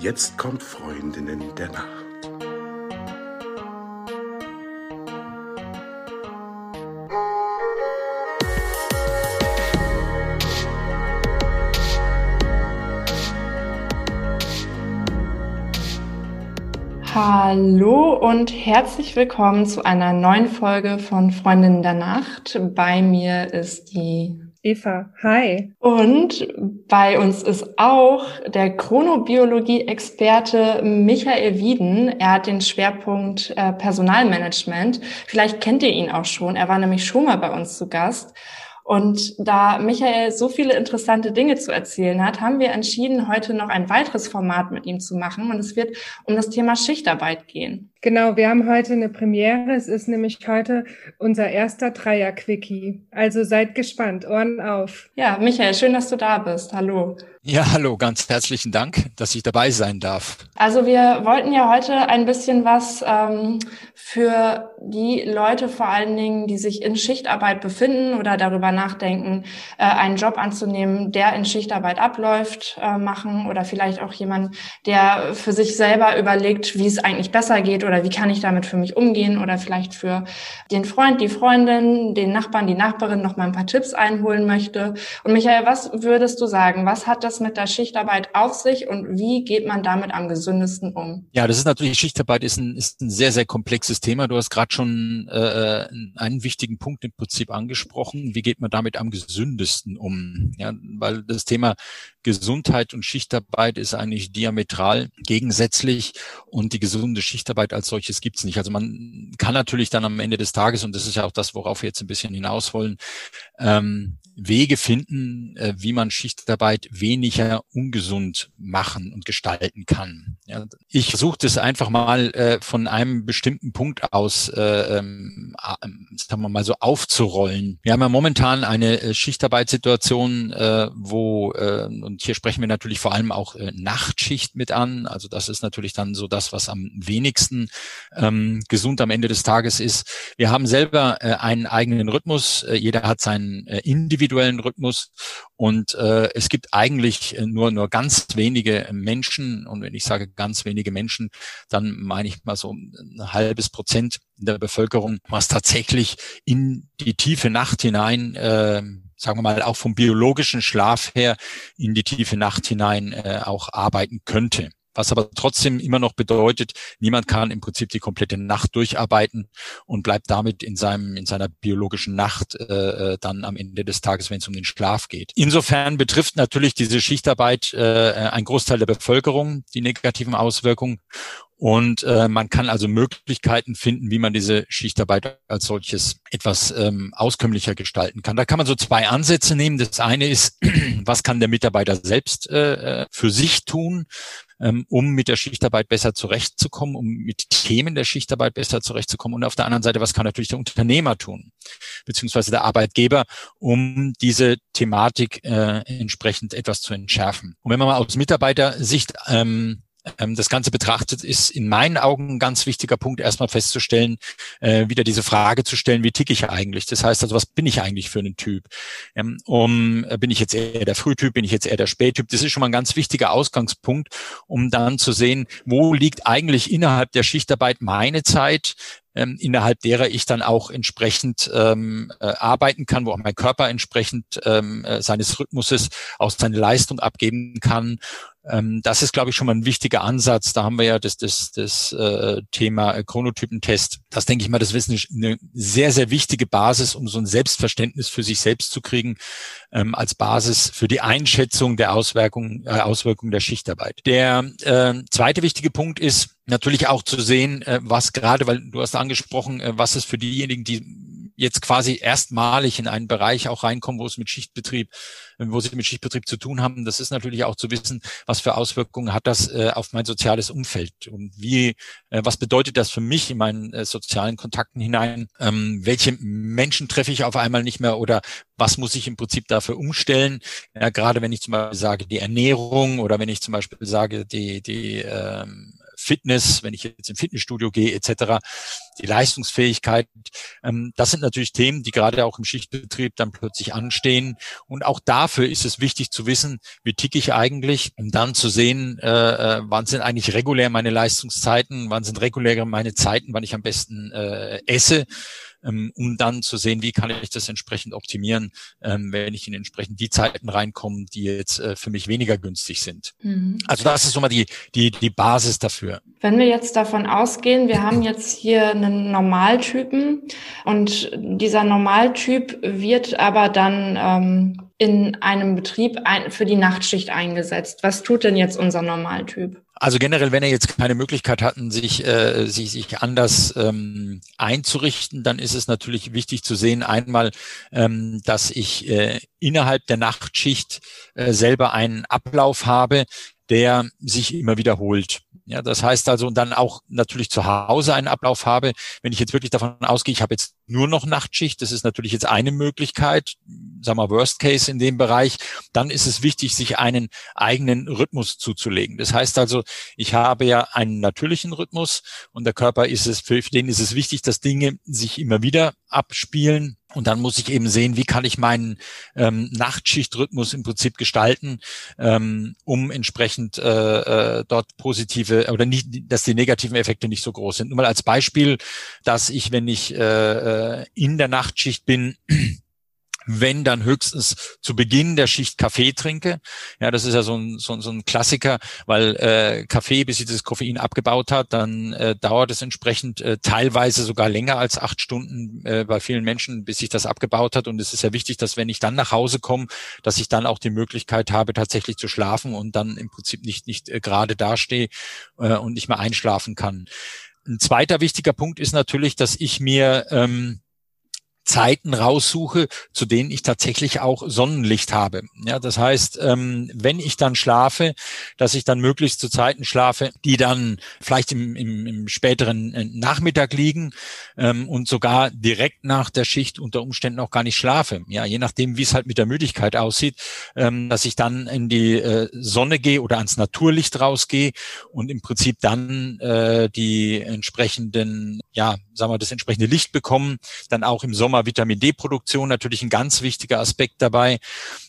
Jetzt kommt Freundinnen der Nacht. Hallo und herzlich willkommen zu einer neuen Folge von Freundinnen der Nacht. Bei mir ist die Eva, hi. Und bei uns ist auch der Chronobiologie-Experte Michael Wieden. Er hat den Schwerpunkt äh, Personalmanagement. Vielleicht kennt ihr ihn auch schon. Er war nämlich schon mal bei uns zu Gast. Und da Michael so viele interessante Dinge zu erzählen hat, haben wir entschieden, heute noch ein weiteres Format mit ihm zu machen. Und es wird um das Thema Schichtarbeit gehen. Genau, wir haben heute eine Premiere. Es ist nämlich heute unser erster Dreier-Quickie. Also seid gespannt, Ohren auf. Ja, Michael, schön, dass du da bist. Hallo. Ja, hallo, ganz herzlichen Dank, dass ich dabei sein darf. Also wir wollten ja heute ein bisschen was ähm, für die Leute vor allen Dingen, die sich in Schichtarbeit befinden oder darüber nachdenken, äh, einen Job anzunehmen, der in Schichtarbeit abläuft, äh, machen oder vielleicht auch jemand, der für sich selber überlegt, wie es eigentlich besser geht oder wie kann ich damit für mich umgehen oder vielleicht für den Freund, die Freundin, den Nachbarn, die Nachbarin noch mal ein paar Tipps einholen möchte. Und Michael, was würdest du sagen? Was hat das mit der Schichtarbeit auf sich und wie geht man damit am gesündesten um? Ja, das ist natürlich, Schichtarbeit ist ein, ist ein sehr, sehr komplexes Thema. Du hast gerade schon äh, einen wichtigen Punkt im Prinzip angesprochen. Wie geht man damit am gesündesten um? Ja, weil das Thema Gesundheit und Schichtarbeit ist eigentlich diametral gegensätzlich und die gesunde Schichtarbeit als solches gibt's nicht. Also man kann natürlich dann am Ende des Tages, und das ist ja auch das, worauf wir jetzt ein bisschen hinaus wollen, ähm, Wege finden, äh, wie man Schichtarbeit weniger ungesund machen und gestalten kann. Ja, ich versuche das einfach mal äh, von einem bestimmten Punkt aus, äh, ähm, sagen wir mal so, aufzurollen. Wir haben ja momentan eine äh, Schichtarbeitssituation, äh, wo, äh, und hier sprechen wir natürlich vor allem auch äh, Nachtschicht mit an. Also das ist natürlich dann so das, was am wenigsten ähm, gesund am Ende des Tages ist. Wir haben selber äh, einen eigenen Rhythmus. Äh, jeder hat seinen äh, individuellen individuellen Rhythmus. Und äh, es gibt eigentlich nur, nur ganz wenige Menschen. Und wenn ich sage ganz wenige Menschen, dann meine ich mal so ein halbes Prozent der Bevölkerung, was tatsächlich in die tiefe Nacht hinein äh, sagen wir mal, auch vom biologischen Schlaf her in die tiefe Nacht hinein äh, auch arbeiten könnte was aber trotzdem immer noch bedeutet, niemand kann im Prinzip die komplette Nacht durcharbeiten und bleibt damit in seinem in seiner biologischen Nacht äh, äh dann am Ende des Tages, wenn es um den Schlaf geht. Insofern betrifft natürlich diese Schichtarbeit äh, ein Großteil der Bevölkerung die negativen Auswirkungen und äh, man kann also Möglichkeiten finden, wie man diese Schichtarbeit als solches etwas ähm, auskömmlicher gestalten kann. Da kann man so zwei Ansätze nehmen. Das eine ist, was kann der Mitarbeiter selbst äh, für sich tun? ähm, um mit der Schichtarbeit besser zurechtzukommen, um mit Themen der Schichtarbeit besser zurechtzukommen. Und auf der anderen Seite, was kann natürlich der Unternehmer tun, beziehungsweise der Arbeitgeber, um diese Thematik äh, entsprechend etwas zu entschärfen. Und wenn man mal aus Mitarbeitersicht ähm, das Ganze betrachtet, ist in meinen Augen ein ganz wichtiger Punkt, erstmal festzustellen, äh, wieder diese Frage zu stellen, wie ticke ich eigentlich? Das heißt also, was bin ich eigentlich für einen Typ? Ähm, um, äh, bin ich jetzt eher der Frühtyp, bin ich jetzt eher der Spättyp? Das ist schon mal ein ganz wichtiger Ausgangspunkt, um dann zu sehen, wo liegt eigentlich innerhalb der Schichtarbeit meine Zeit? Ähm, innerhalb derer ich dann auch entsprechend ähm, äh, arbeiten kann, wo auch mein Körper entsprechend ähm, äh, seines Rhythmuses auch seine Leistung abgeben kann. Ähm, das ist, glaube ich, schon mal ein wichtiger Ansatz. Da haben wir ja das, das, das äh, Thema Chronotypentest. Das denke ich mal, das ist eine sehr, sehr wichtige Basis, um so ein Selbstverständnis für sich selbst zu kriegen, ähm, als Basis für die Einschätzung der Auswirkungen, äh, Auswirkungen der Schichtarbeit. Der äh, zweite wichtige Punkt ist, natürlich auch zu sehen, äh, was gerade, weil du hast angesprochen, äh, was ist für diejenigen, die jetzt quasi erstmalig in einen Bereich auch reinkommen, wo es mit Schichtbetrieb, wo sie mit Schichtbetrieb zu tun haben. Das ist natürlich auch zu wissen, was für Auswirkungen hat das äh, auf mein soziales Umfeld und wie, was bedeutet das für mich in meinen sozialen Kontakten hinein? Ähm, welche Menschen treffe ich auf einmal nicht mehr oder was muss ich im Prinzip dafür umstellen? Ja, gerade wenn ich zum Beispiel sage, die Ernährung oder wenn ich zum Beispiel sage, die, die ähm, Fitness, wenn ich jetzt im Fitnessstudio gehe etc., die Leistungsfähigkeit. Ähm, das sind natürlich Themen, die gerade auch im Schichtbetrieb dann plötzlich anstehen. Und auch dafür ist es wichtig zu wissen, wie ticke ich eigentlich, um dann zu sehen, äh, äh wann sind eigentlich regulär meine Leistungszeiten, wann sind regulär meine Zeiten, wann ich am besten äh, esse ähm, um dann zu sehen, wie kann ich das entsprechend optimieren, ähm, wenn ich in entsprechend die Zeiten reinkomme, die jetzt äh, für mich weniger günstig sind. Mhm. Also das ist so mal die, die, die Basis dafür. Wenn wir jetzt davon ausgehen, wir haben jetzt hier einen Normaltypen und dieser Normaltyp wird aber dann ähm, in einem Betrieb ein, für die Nachtschicht eingesetzt. Was tut denn jetzt unser Normaltyp? Also generell, wenn er jetzt keine Möglichkeit hatten, sich, äh, sich, sich anders ähm, einzurichten, dann ist es natürlich wichtig zu sehen, einmal, ähm, dass ich äh, innerhalb der Nachtschicht äh, selber einen Ablauf habe, der sich immer wiederholt. Ja, das heißt also, und dann auch natürlich zu Hause einen Ablauf habe. Wenn ich jetzt wirklich davon ausgehe, ich habe jetzt nur noch Nachtschicht, das ist natürlich jetzt eine Möglichkeit, sagen wir Worst Case in dem Bereich, dann ist es wichtig, sich einen eigenen Rhythmus zuzulegen. Das heißt also, ich habe ja einen natürlichen Rhythmus und der Körper ist es, für den ist es wichtig, dass Dinge sich immer wieder abspielen und dann muss ich eben sehen, wie kann ich meinen ähm, Nachtschichtrhythmus im Prinzip gestalten, ähm, um entsprechend äh, äh, dort positive oder nicht, dass die negativen Effekte nicht so groß sind. Nur mal als Beispiel, dass ich, wenn ich äh, äh in der Nachtschicht bin, wenn dann höchstens zu Beginn der Schicht Kaffee trinke. Ja, das ist ja so ein, so, so ein Klassiker, weil äh, Kaffee, bis sich das Koffein abgebaut hat, dann äh, dauert es entsprechend äh, teilweise sogar länger als acht Stunden äh, bei vielen Menschen, bis sich das abgebaut hat. Und es ist ja wichtig, dass wenn ich dann nach Hause komme, dass ich dann auch die Möglichkeit habe, tatsächlich zu schlafen und dann im Prinzip nicht, nicht äh, gerade dastehe äh, und nicht mehr einschlafen kann. Ein zweiter wichtiger Punkt ist natürlich, dass ich mir ähm, Zeiten raussuche, zu denen ich tatsächlich auch Sonnenlicht habe. Ja, das heißt, ähm, wenn ich dann schlafe, dass ich dann möglichst zu Zeiten schlafe, die dann vielleicht im, im, im späteren äh, Nachmittag liegen ähm, und sogar direkt nach der Schicht unter Umständen auch gar nicht schlafe. Ja, je nachdem, wie es halt mit der Müdigkeit aussieht, ähm, dass ich dann in die äh, Sonne gehe oder ans Naturlicht rausgehe und im Prinzip dann äh, die entsprechenden, ja, sagen wir, das entsprechende Licht bekommen, dann auch im Sommer Vitamin D-Produktion natürlich ein ganz wichtiger Aspekt dabei.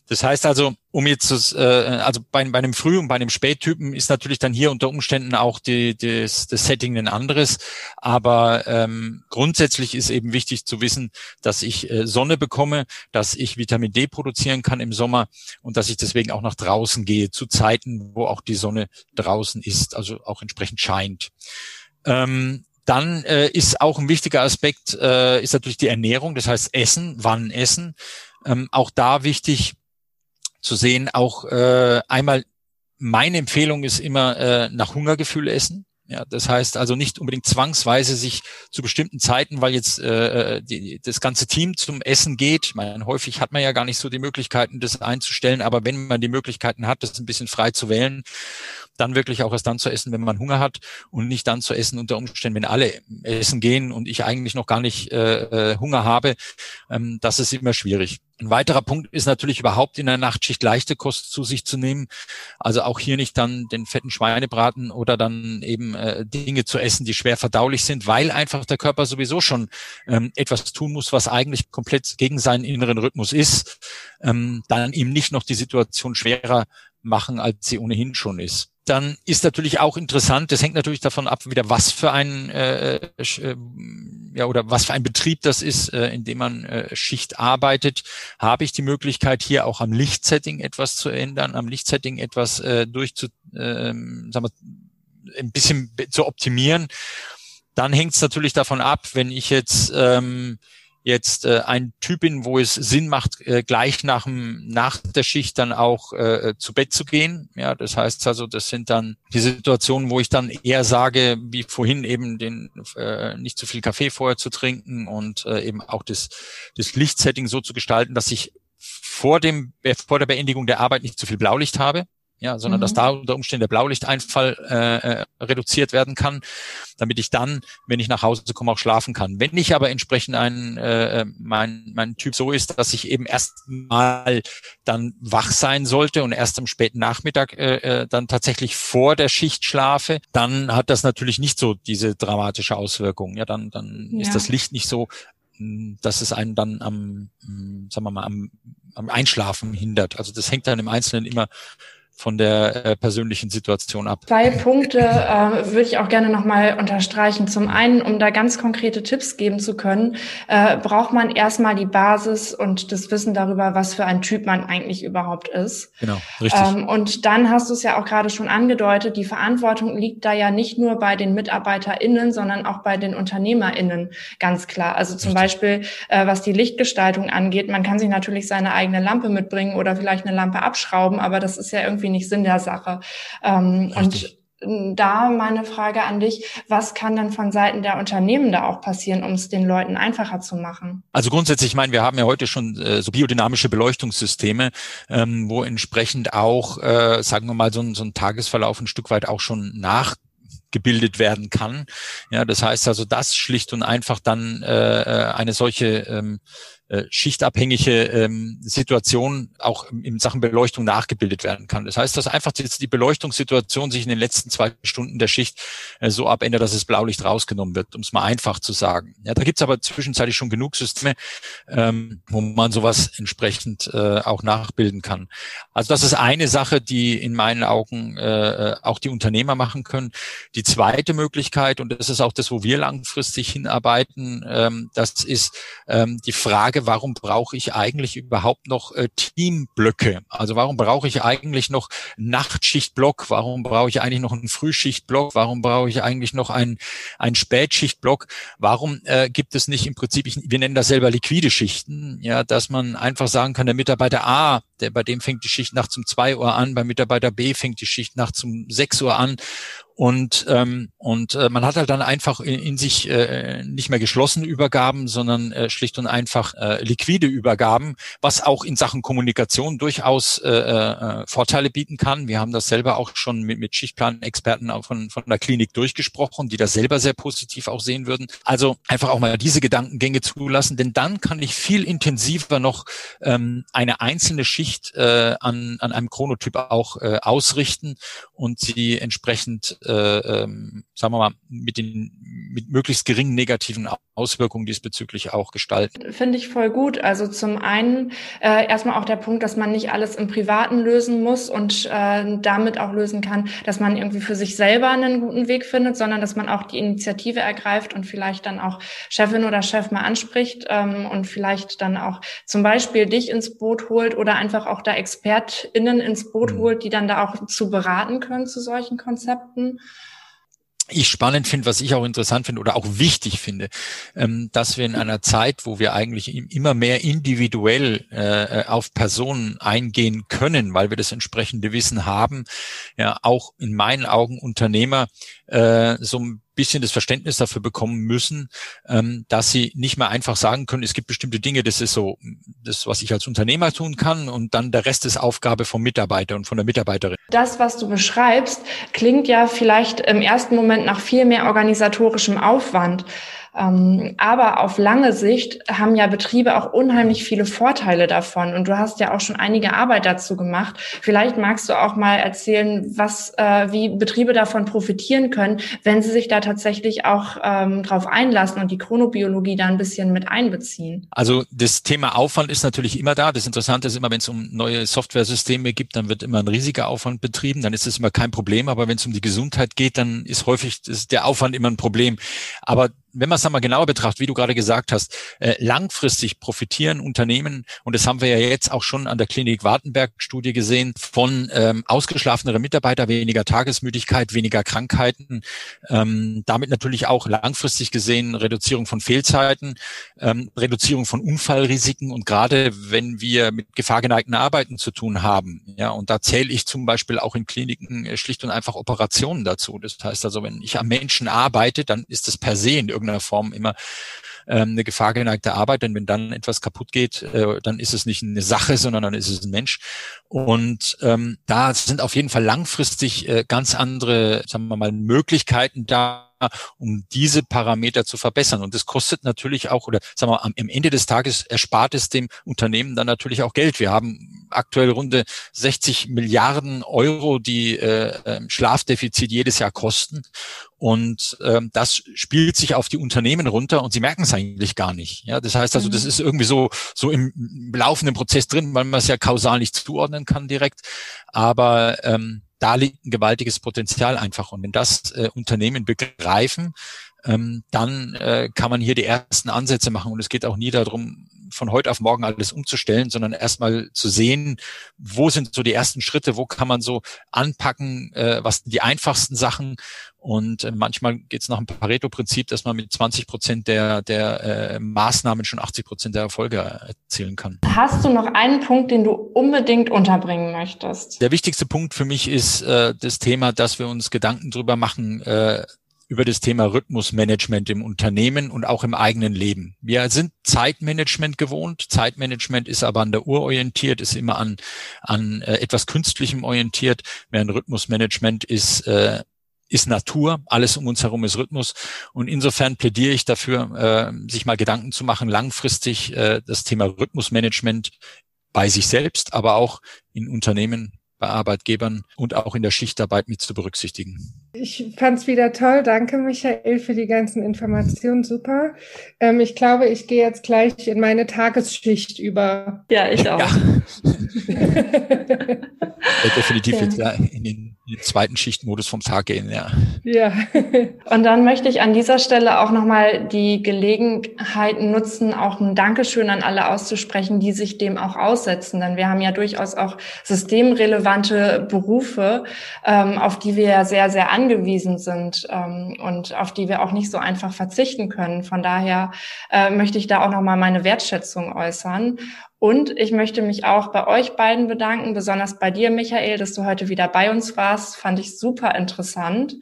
Das heißt also, um jetzt das, äh, also bei, bei einem Früh- und bei einem Spättypen ist natürlich dann hier unter Umständen auch die, das, das Setting ein anderes. Aber ähm, grundsätzlich ist eben wichtig zu wissen, dass ich äh, Sonne bekomme, dass ich Vitamin D produzieren kann im Sommer und dass ich deswegen auch nach draußen gehe zu Zeiten, wo auch die Sonne draußen ist, also auch entsprechend scheint. Ähm, dann äh, ist auch ein wichtiger Aspekt, äh, ist natürlich die Ernährung, das heißt Essen, wann essen. Ähm, auch da wichtig zu sehen, auch äh, einmal meine Empfehlung ist immer äh, nach Hungergefühl essen. Ja, das heißt also nicht unbedingt zwangsweise sich zu bestimmten Zeiten, weil jetzt äh, äh, die, das ganze Team zum Essen geht. Ich meine, häufig hat man ja gar nicht so die Möglichkeiten, das einzustellen, aber wenn man die Möglichkeiten hat, das ein bisschen frei zu wählen, dann wirklich auch erst dann zu essen, wenn man Hunger hat und nicht dann zu essen unter Umständen, wenn alle essen gehen und ich eigentlich noch gar nicht äh, äh, Hunger habe. Ähm, das ist immer schwierig. Ein weiterer Punkt ist natürlich überhaupt in der Nachtschicht leichte Kost zu sich zu nehmen. Also auch hier nicht dann den fetten Schweinebraten oder dann eben äh, Dinge zu essen, die schwer verdaulich sind, weil einfach der Körper sowieso schon ähm, etwas tun muss, was eigentlich komplett gegen seinen inneren Rhythmus ist. Ähm, dann ihm nicht noch die Situation schwerer machen, als sie ohnehin schon ist dann ist natürlich auch interessant, das hängt natürlich davon ab, wieder was für ein äh, äh, ja oder was für ein Betrieb das ist, äh, in dem man äh, Schicht arbeitet. Habe ich die Möglichkeit, hier auch am Lichtsetting etwas zu ändern, am Lichtsetting etwas äh, durchzu, äh, sagen wir, ein bisschen zu optimieren. Dann hängt es natürlich davon ab, wenn ich jetzt ähm, jetzt äh, ein Typ bin, wo es Sinn macht, äh, gleich nach, dem, nach der Schicht dann auch äh, zu Bett zu gehen. Ja, das heißt also, das sind dann die Situationen, wo ich dann eher sage, wie vorhin eben den äh, nicht zu viel Kaffee vorher zu trinken und äh, eben auch das, das Lichtsetting so zu gestalten, dass ich vor dem vor der Beendigung der Arbeit nicht zu viel Blaulicht habe. Ja, sondern mhm. dass da unter Umständen der Blaulichteinfall äh, äh, reduziert werden kann, damit ich dann, wenn ich nach Hause komme, auch schlafen kann. Wenn ich aber entsprechend ein äh, mein mein Typ so ist, dass ich eben erst mal dann wach sein sollte und erst am späten Nachmittag äh, äh, dann tatsächlich vor der Schicht schlafe, dann hat das natürlich nicht so diese dramatische Auswirkung. Ja, dann dann ja. ist das Licht nicht so dass es einen dann am, sagen wir mal, am, am Einschlafen hindert. Also das hängt dann im Einzelnen immer von der äh, persönlichen Situation ab. Zwei Punkte äh, würde ich auch gerne nochmal unterstreichen. Zum einen, um da ganz konkrete Tipps geben zu können, äh, braucht man erstmal die Basis und das Wissen darüber, was für ein Typ man eigentlich überhaupt ist. Genau, richtig. Ähm, und dann hast du es ja auch gerade schon angedeutet, die Verantwortung liegt da ja nicht nur bei den MitarbeiterInnen, sondern auch bei den UnternehmerInnen, ganz klar. Also zum richtig. Beispiel, äh, was die Lichtgestaltung angeht, man kann sich natürlich seine eigene Lampe mitbringen oder vielleicht eine Lampe abschrauben, aber das ist ja irgendwie irgendwie nicht Sinn der Sache. Ähm, und da meine Frage an dich, was kann denn von Seiten der Unternehmen da auch passieren, um es den Leuten einfacher zu machen? Also grundsätzlich, ich meine, wir haben ja heute schon äh, so biodynamische Beleuchtungssysteme, ähm, wo entsprechend auch, äh, sagen wir mal, so ein, so ein Tagesverlauf ein Stück weit auch schon nach gebildet werden kann. Ja, das heißt also, dass schlicht und einfach dann äh, äh eine solche ähm, äh, schichtabhängige ähm, Situation auch in Sachen Beleuchtung nachgebildet werden kann. Das heißt, dass einfach jetzt die Beleuchtungssituation sich in den letzten zwei Stunden der Schicht äh, so abändert, dass das Blaulicht rausgenommen wird, um es mal einfach zu sagen. Ja, da gibt's aber zwischenzeitlich schon genug Systeme, ähm, wo man sowas entsprechend äh, auch nachbilden kann. Also das ist eine Sache, die in meinen Augen äh, auch die Unternehmer machen können. Die zweite Möglichkeit, und das ist auch das, wo wir langfristig hinarbeiten, ähm, das ist ähm, die Frage, Frage, warum brauche ich eigentlich überhaupt noch äh, Teamblöcke? Also warum brauche ich eigentlich noch Nachtschichtblock? Warum brauche ich eigentlich noch einen Frühschichtblock? Warum brauche ich eigentlich noch einen, einen Spätschichtblock? Warum äh, gibt es nicht im Prinzip, ich, wir nennen das selber liquide Schichten, ja, dass man einfach sagen kann, der Mitarbeiter A, der, bei dem fängt die Schicht nachts um zwei Uhr an, beim Mitarbeiter B fängt die Schicht nachts um sechs Uhr an und, ähm, und äh, man hat halt dann einfach in, in sich äh, nicht mehr geschlossene Übergaben, sondern äh, schlicht und einfach äh, liquide Übergaben, was auch in Sachen Kommunikation durchaus äh, äh, Vorteile bieten kann. Wir haben das selber auch schon mit, mit Schichtplan-Experten von, von der Klinik durchgesprochen, die das selber sehr positiv auch sehen würden. Also einfach auch mal diese Gedankengänge zulassen, denn dann kann ich viel intensiver noch ähm, eine einzelne Schicht äh, an, an einem Chronotyp auch äh, ausrichten und sie entsprechend ähm, sagen wir mal, mit den mit möglichst geringen negativen Auswirkungen diesbezüglich auch gestalten. Finde ich voll gut. Also zum einen äh, erstmal auch der Punkt, dass man nicht alles im Privaten lösen muss und äh, damit auch lösen kann, dass man irgendwie für sich selber einen guten Weg findet, sondern dass man auch die Initiative ergreift und vielleicht dann auch Chefin oder Chef mal anspricht ähm, und vielleicht dann auch zum Beispiel dich ins Boot holt oder einfach auch da ExpertInnen ins Boot mhm. holt, die dann da auch zu beraten können zu solchen Konzepten ich spannend finde, was ich auch interessant finde oder auch wichtig finde, ähm, dass wir in einer Zeit, wo wir eigentlich immer mehr individuell äh, auf Personen eingehen können, weil wir das entsprechende Wissen haben, ja auch in meinen Augen Unternehmer äh, so ein bisschen das Verständnis dafür bekommen müssen, ähm, dass sie nicht mehr einfach sagen können, es gibt bestimmte Dinge, das ist so das, was ich als Unternehmer tun kann und dann der Rest ist Aufgabe vom Mitarbeiter und von der Mitarbeiterin. Das, was du beschreibst, klingt ja vielleicht im ersten Moment nach viel mehr organisatorischem Aufwand. Ähm, aber auf lange Sicht haben ja Betriebe auch unheimlich viele Vorteile davon. Und du hast ja auch schon einige Arbeit dazu gemacht. Vielleicht magst du auch mal erzählen, was, äh, wie Betriebe davon profitieren können, wenn sie sich da tatsächlich auch ähm, drauf einlassen und die Chronobiologie da ein bisschen mit einbeziehen. Also das Thema Aufwand ist natürlich immer da. Das Interessante ist immer, wenn es um neue Softwaresysteme geht, dann wird immer ein riesiger Aufwand betrieben. Dann ist es immer kein Problem. Aber wenn es um die Gesundheit geht, dann ist häufig ist der Aufwand immer ein Problem. Aber wenn man es einmal genauer betrachtet, wie du gerade gesagt hast, äh, langfristig profitieren Unternehmen, und das haben wir ja jetzt auch schon an der Klinik Wartenberg-Studie gesehen, von ähm, ausgeschlafeneren Mitarbeiter, weniger Tagesmüdigkeit, weniger Krankheiten, ähm, damit natürlich auch langfristig gesehen Reduzierung von Fehlzeiten, ähm, Reduzierung von Unfallrisiken und gerade wenn wir mit gefahrgeneigten Arbeiten zu tun haben, ja, und da zähle ich zum Beispiel auch in Kliniken äh, schlicht und einfach Operationen dazu. Das heißt also, wenn ich am Menschen arbeite, dann ist es per se in irgendeiner Form immer ähm, eine gefahrgeneigte Arbeit, denn wenn dann etwas kaputt geht, äh, dann ist es nicht eine Sache, sondern dann ist es ein Mensch. Und ähm, da sind auf jeden Fall langfristig äh, ganz andere, sagen wir mal, Möglichkeiten da, um diese Parameter zu verbessern. Und das kostet natürlich auch, oder sagen wir, am Ende des Tages erspart es dem Unternehmen dann natürlich auch Geld. Wir haben aktuell runde 60 Milliarden Euro, die äh, ähm, Schlafdefizit jedes Jahr kosten. Und ähm, das spielt sich auf die Unternehmen runter und sie merken es eigentlich gar nicht. Ja, das heißt also, das mhm. ist irgendwie so so im laufenden Prozess drin, weil man es ja kausal nicht zuordnen kann direkt. Aber ähm, da liegt ein gewaltiges Potenzial einfach. Und wenn das äh, Unternehmen begreifen, ähm, dann äh, kann man hier die ersten Ansätze machen. Und es geht auch nie darum, von heute auf morgen alles umzustellen, sondern erstmal zu sehen, wo sind so die ersten Schritte, wo kann man so anpacken, äh, was sind die einfachsten Sachen. Und äh, manchmal geht es nach dem Pareto-Prinzip, dass man mit 20 Prozent der, der äh, Maßnahmen schon 80 Prozent der Erfolge erzielen kann. Hast du noch einen Punkt, den du unbedingt unterbringen möchtest? Der wichtigste Punkt für mich ist äh, das Thema, dass wir uns Gedanken drüber machen, äh, über das Thema Rhythmusmanagement im Unternehmen und auch im eigenen Leben. Wir sind Zeitmanagement gewohnt. Zeitmanagement ist aber an der Uhr orientiert, ist immer an, an äh, etwas Künstlichem orientiert, während Rhythmusmanagement ist, äh, ist Natur, alles um uns herum ist Rhythmus. Und insofern plädiere ich dafür, äh, sich mal Gedanken zu machen, langfristig äh, das Thema Rhythmusmanagement bei sich selbst, aber auch in Unternehmen bei Arbeitgebern und auch in der Schichtarbeit mit zu berücksichtigen. Ich fand es wieder toll. Danke, Michael, für die ganzen Informationen. Super. Ähm, ich glaube, ich gehe jetzt gleich in meine Tagesschicht über. Ja, ich auch. Ja. definitiv ja. jetzt ja in den den zweiten Schichtmodus vom Tag gehen, ja. Ja. Und dann möchte ich an dieser Stelle auch nochmal die Gelegenheit nutzen, auch ein Dankeschön an alle auszusprechen, die sich dem auch aussetzen. Denn wir haben ja durchaus auch systemrelevante Berufe, ähm, auf die wir ja sehr, sehr angewiesen sind ähm, und auf die wir auch nicht so einfach verzichten können. Von daher äh, möchte ich da auch nochmal meine Wertschätzung äußern. Und ich möchte mich auch bei euch beiden bedanken, besonders bei dir, Michael, dass du heute wieder bei uns warst. Fand ich super interessant.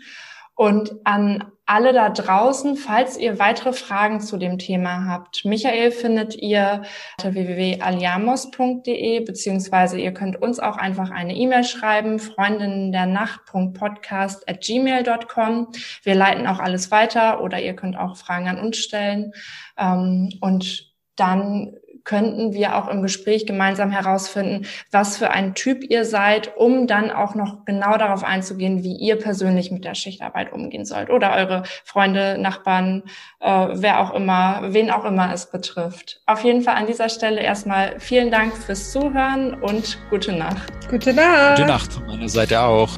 Und an alle da draußen, falls ihr weitere Fragen zu dem Thema habt, Michael findet ihr unter www.aliamos.de, beziehungsweise ihr könnt uns auch einfach eine E-Mail schreiben, freundinnen der Nacht.podcast at gmail.com. Wir leiten auch alles weiter oder ihr könnt auch Fragen an uns stellen. Ähm, und dann könnten wir auch im Gespräch gemeinsam herausfinden, was für ein Typ ihr seid, um dann auch noch genau darauf einzugehen, wie ihr persönlich mit der Schichtarbeit umgehen sollt oder eure Freunde, Nachbarn, äh, wer auch immer, wen auch immer es betrifft. Auf jeden Fall an dieser Stelle erstmal vielen Dank fürs Zuhören und gute Nacht. Gute Nacht. Gute Nacht von meiner Seite auch.